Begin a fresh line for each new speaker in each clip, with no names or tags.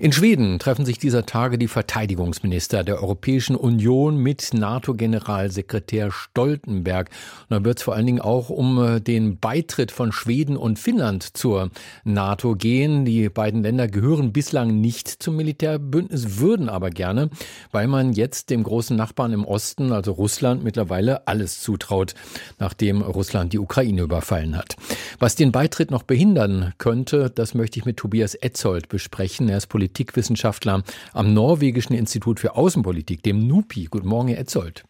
in Schweden treffen sich dieser Tage die Verteidigungsminister der Europäischen Union mit NATO-Generalsekretär Stoltenberg. Und da wird es vor allen Dingen auch um äh, den Beitritt von Schweden und Finnland zur NATO gehen. Die beiden Länder gehören bislang nicht zum Militärbündnis, würden aber gerne, weil man jetzt dem großen Nachbarn im Osten, also Russland, mittlerweile alles zutraut, nachdem Russland die Ukraine überfallen hat. Was den Beitritt noch behindern könnte, das möchte ich mit Tobias Etzold besprechen. Er ist Politiker Politikwissenschaftler am Norwegischen Institut für Außenpolitik, dem NUPI. Guten Morgen, Herr Etzold.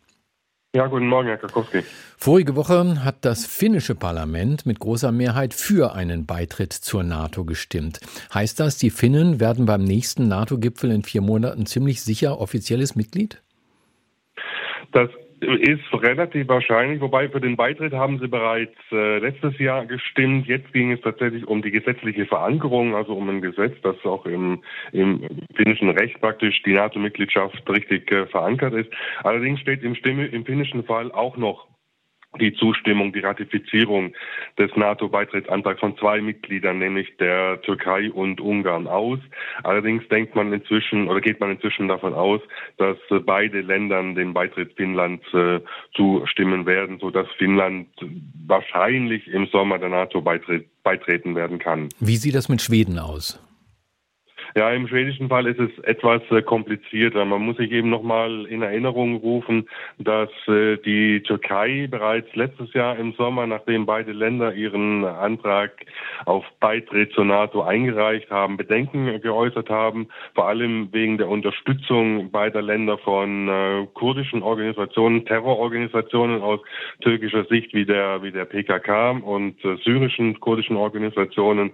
Ja, guten Morgen, Herr Kakowski.
Vorige Woche hat das finnische Parlament mit großer Mehrheit für einen Beitritt zur NATO gestimmt. Heißt das, die Finnen werden beim nächsten NATO-Gipfel in vier Monaten ziemlich sicher offizielles Mitglied?
Das ist relativ wahrscheinlich, wobei für den Beitritt haben sie bereits äh, letztes Jahr gestimmt. Jetzt ging es tatsächlich um die gesetzliche Verankerung, also um ein Gesetz, das auch im, im finnischen Recht praktisch die NATO-Mitgliedschaft richtig äh, verankert ist. Allerdings steht im, Stimme, im finnischen Fall auch noch die Zustimmung, die Ratifizierung des NATO-Beitrittsantrags von zwei Mitgliedern, nämlich der Türkei und Ungarn aus. Allerdings denkt man inzwischen oder geht man inzwischen davon aus, dass beide Länder dem Beitritt Finnlands äh, zustimmen werden, sodass Finnland wahrscheinlich im Sommer der NATO beitreten werden kann.
Wie sieht das mit Schweden aus?
Ja, im schwedischen Fall ist es etwas äh, komplizierter. Man muss sich eben nochmal in Erinnerung rufen, dass äh, die Türkei bereits letztes Jahr im Sommer, nachdem beide Länder ihren Antrag auf Beitritt zur NATO eingereicht haben, Bedenken geäußert haben, vor allem wegen der Unterstützung beider Länder von äh, kurdischen Organisationen, Terrororganisationen aus türkischer Sicht wie der, wie der PKK und syrischen kurdischen Organisationen.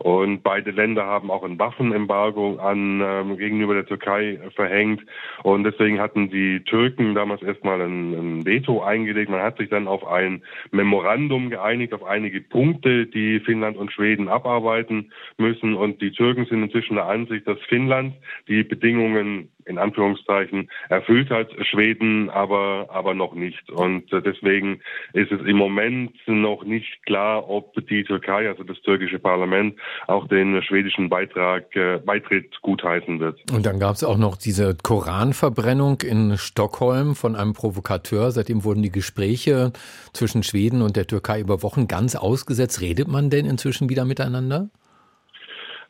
Und beide Länder haben auch ein Waffenembargo Embargo an ähm, gegenüber der Türkei verhängt. Und deswegen hatten die Türken damals erstmal ein, ein Veto eingelegt. Man hat sich dann auf ein Memorandum geeinigt, auf einige Punkte, die Finnland und Schweden abarbeiten müssen. Und die Türken sind inzwischen der Ansicht, dass Finnland die Bedingungen in Anführungszeichen erfüllt hat, Schweden aber, aber noch nicht. Und äh, deswegen ist es im Moment noch nicht klar, ob die Türkei, also das türkische Parlament, auch den schwedischen Beitrag, äh, Beitritt gutheißen wird.
Und dann gab es auch noch diese Koranverbrennung in Stockholm von einem Provokateur. Seitdem wurden die Gespräche zwischen Schweden und der Türkei über Wochen ganz ausgesetzt. Redet man denn inzwischen wieder miteinander?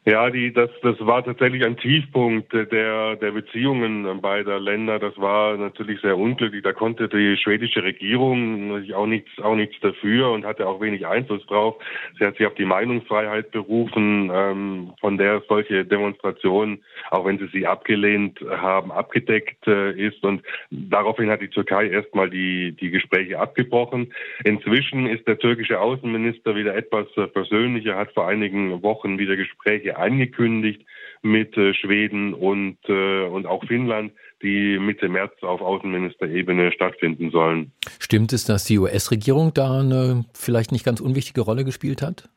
Ja, die, das, das war tatsächlich ein Tiefpunkt der, der Beziehungen beider Länder. Das war natürlich sehr unglücklich. Da konnte die schwedische Regierung auch nichts, auch nichts dafür und hatte auch wenig Einfluss drauf. Sie hat sich auf die Meinungsfreiheit berufen, ähm, von der solche Demonstrationen, auch wenn sie sie abgelehnt haben, abgedeckt äh, ist. Und daraufhin hat die Türkei erstmal die, die Gespräche abgebrochen. Inzwischen ist der türkische Außenminister wieder etwas äh, persönlicher, hat vor einigen Wochen wieder Gespräche angekündigt mit äh, Schweden und, äh, und auch Finnland, die Mitte März auf Außenministerebene stattfinden sollen.
Stimmt es, dass die US-Regierung da eine vielleicht nicht ganz unwichtige Rolle gespielt hat?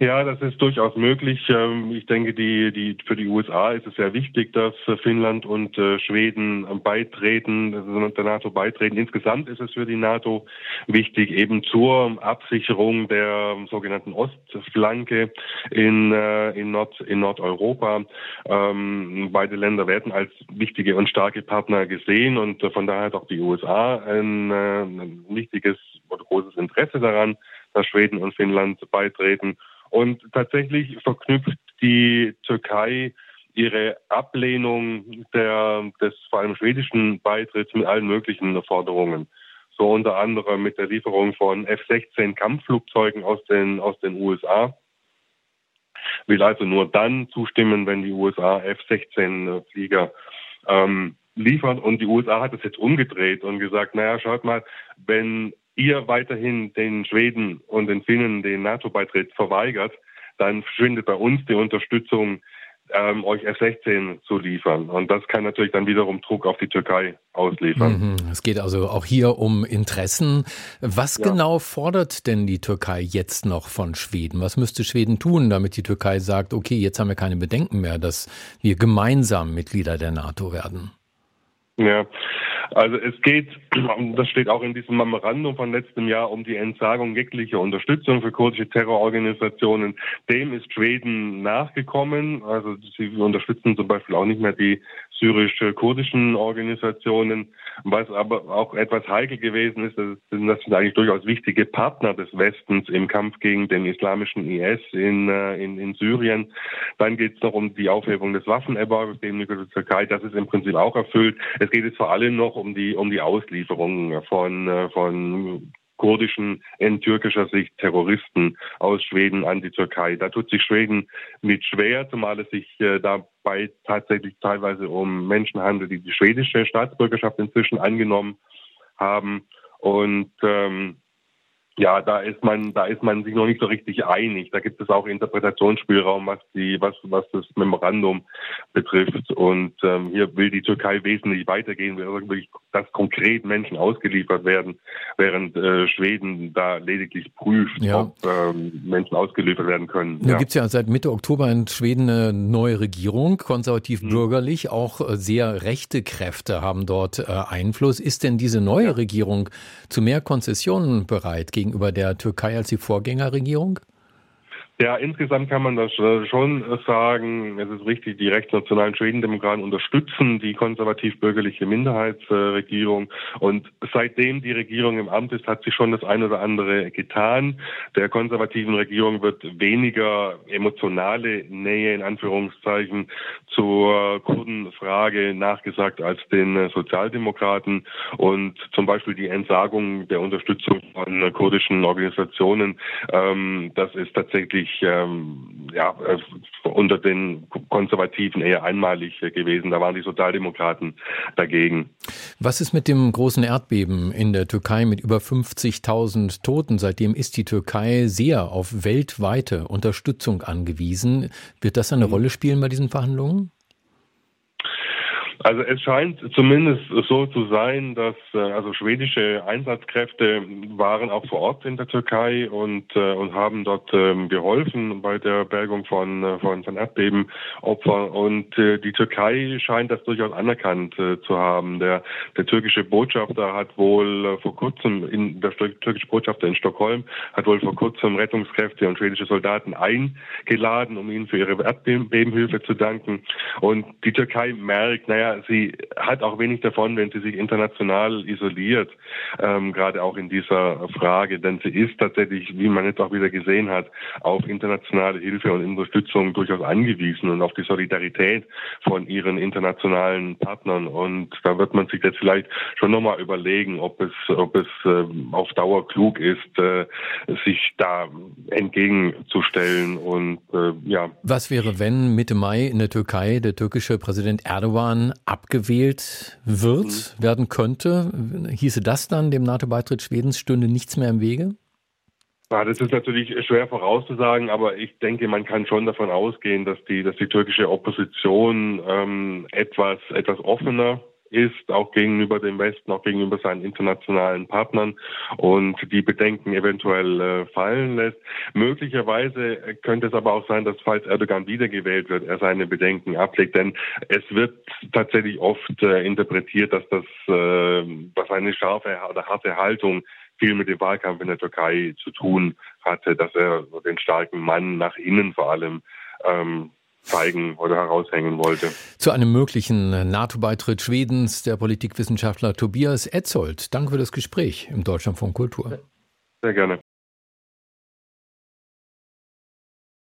Ja, das ist durchaus möglich. Ähm, ich denke, die, die, für die USA ist es sehr wichtig, dass Finnland und äh, Schweden beitreten, also der NATO beitreten. Insgesamt ist es für die NATO wichtig, eben zur Absicherung der sogenannten Ostflanke in, äh, in, Nord, in Nordeuropa. Ähm, beide Länder werden als wichtige und starke Partner gesehen und von daher hat auch die USA ein, äh, ein wichtiges oder großes Interesse daran, dass Schweden und Finnland beitreten. Und tatsächlich verknüpft die Türkei ihre Ablehnung der, des vor allem schwedischen Beitritts mit allen möglichen Forderungen. So unter anderem mit der Lieferung von F-16 Kampfflugzeugen aus den, aus den USA. Will also nur dann zustimmen, wenn die USA F-16 Flieger ähm, liefern. Und die USA hat es jetzt umgedreht und gesagt, naja, schaut mal, wenn ihr weiterhin den Schweden und den Finnen den NATO-Beitritt verweigert, dann verschwindet bei uns die Unterstützung, ähm, euch F-16 zu liefern. Und das kann natürlich dann wiederum Druck auf die Türkei ausliefern.
Mhm. Es geht also auch hier um Interessen. Was ja. genau fordert denn die Türkei jetzt noch von Schweden? Was müsste Schweden tun, damit die Türkei sagt, okay, jetzt haben wir keine Bedenken mehr, dass wir gemeinsam Mitglieder der NATO werden?
Ja, Also es geht, das steht auch in diesem Memorandum von letztem Jahr, um die Entsagung jeglicher Unterstützung für kurdische Terrororganisationen. Dem ist Schweden nachgekommen. Also sie unterstützen zum Beispiel auch nicht mehr die syrisch-kurdischen Organisationen. Was aber auch etwas heikel gewesen ist, das sind, eigentlich durchaus wichtige Partner des Westens im Kampf gegen den islamischen IS in, äh, in, in Syrien. Dann geht es noch um die Aufhebung des Waffenembargos gegenüber der Türkei. Das ist im Prinzip auch erfüllt. Es geht jetzt vor allem noch um die, um die Auslieferung von, äh, von kurdischen, in türkischer Sicht Terroristen aus Schweden an die Türkei. Da tut sich Schweden mit schwer, zumal es sich äh, dabei tatsächlich teilweise um Menschen handelt, die die schwedische Staatsbürgerschaft inzwischen angenommen haben. Und ähm, ja, da ist man, da ist man sich noch nicht so richtig einig. Da gibt es auch Interpretationsspielraum, was die, was, was das Memorandum betrifft. Und ähm, hier will die Türkei wesentlich weitergehen, will wirklich, dass konkret Menschen ausgeliefert werden, während äh, Schweden da lediglich prüft, ja. ob ähm, Menschen ausgeliefert werden können.
Nun ja. gibt es ja seit Mitte Oktober in Schweden eine neue Regierung, konservativ-bürgerlich. Mhm. Auch äh, sehr rechte Kräfte haben dort äh, Einfluss. Ist denn diese neue. Regierung zu mehr Konzessionen bereit gegen gegenüber der Türkei als die Vorgängerregierung?
Ja, insgesamt kann man das äh, schon sagen. Es ist richtig, die rechtsnationalen Schwedendemokraten unterstützen die konservativ-bürgerliche Minderheitsregierung. Und seitdem die Regierung im Amt ist, hat sie schon das eine oder andere getan. Der konservativen Regierung wird weniger emotionale Nähe in Anführungszeichen zur Kurdenfrage nachgesagt als den Sozialdemokraten. Und zum Beispiel die Entsagung der Unterstützung von kurdischen Organisationen, ähm, das ist tatsächlich wirklich ähm, ja, äh, unter den Konservativen eher einmalig gewesen. Da waren die Sozialdemokraten dagegen.
Was ist mit dem großen Erdbeben in der Türkei mit über 50.000 Toten? Seitdem ist die Türkei sehr auf weltweite Unterstützung angewiesen. Wird das eine mhm. Rolle spielen bei diesen Verhandlungen?
Also es scheint zumindest so zu sein, dass äh, also schwedische Einsatzkräfte waren auch vor Ort in der Türkei und äh, und haben dort ähm, geholfen bei der Bergung von äh, von, von Erdbebenopfern und die Türkei scheint das durchaus anerkannt zu haben. Der der türkische Botschafter hat wohl vor kurzem in der türkische Botschafter in Stockholm hat wohl vor kurzem Rettungskräfte und schwedische Soldaten eingeladen, um ihnen für ihre Erdbebenhilfe zu danken und die Türkei merkt, sie hat auch wenig davon, wenn sie sich international isoliert, ähm, gerade auch in dieser Frage, denn sie ist tatsächlich, wie man jetzt auch wieder gesehen hat, auf internationale Hilfe und Unterstützung durchaus angewiesen und auf die Solidarität von ihren internationalen Partnern. Und da wird man sich jetzt vielleicht schon nochmal überlegen, ob es, ob es äh, auf Dauer klug ist, äh, sich da entgegenzustellen und äh, ja.
Was wäre, wenn Mitte Mai in der Türkei der türkische Präsident Erdogan abgewählt wird, mhm. werden könnte. Hieße das dann, dem NATO-Beitritt Schwedens stünde nichts mehr im Wege?
Ja, das ist natürlich schwer vorauszusagen, aber ich denke, man kann schon davon ausgehen, dass die, dass die türkische Opposition ähm, etwas, etwas offener ist, auch gegenüber dem Westen, auch gegenüber seinen internationalen Partnern und die Bedenken eventuell äh, fallen lässt. Möglicherweise könnte es aber auch sein, dass falls Erdogan wiedergewählt wird, er seine Bedenken ablegt, denn es wird tatsächlich oft äh, interpretiert, dass das, äh, dass eine scharfe oder harte Haltung viel mit dem Wahlkampf in der Türkei zu tun hatte, dass er den starken Mann nach innen vor allem ähm, zeigen oder heraushängen wollte.
Zu einem möglichen NATO-Beitritt Schwedens, der Politikwissenschaftler Tobias Etzold. Danke für das Gespräch im Deutschlandfunk Kultur.
Sehr gerne.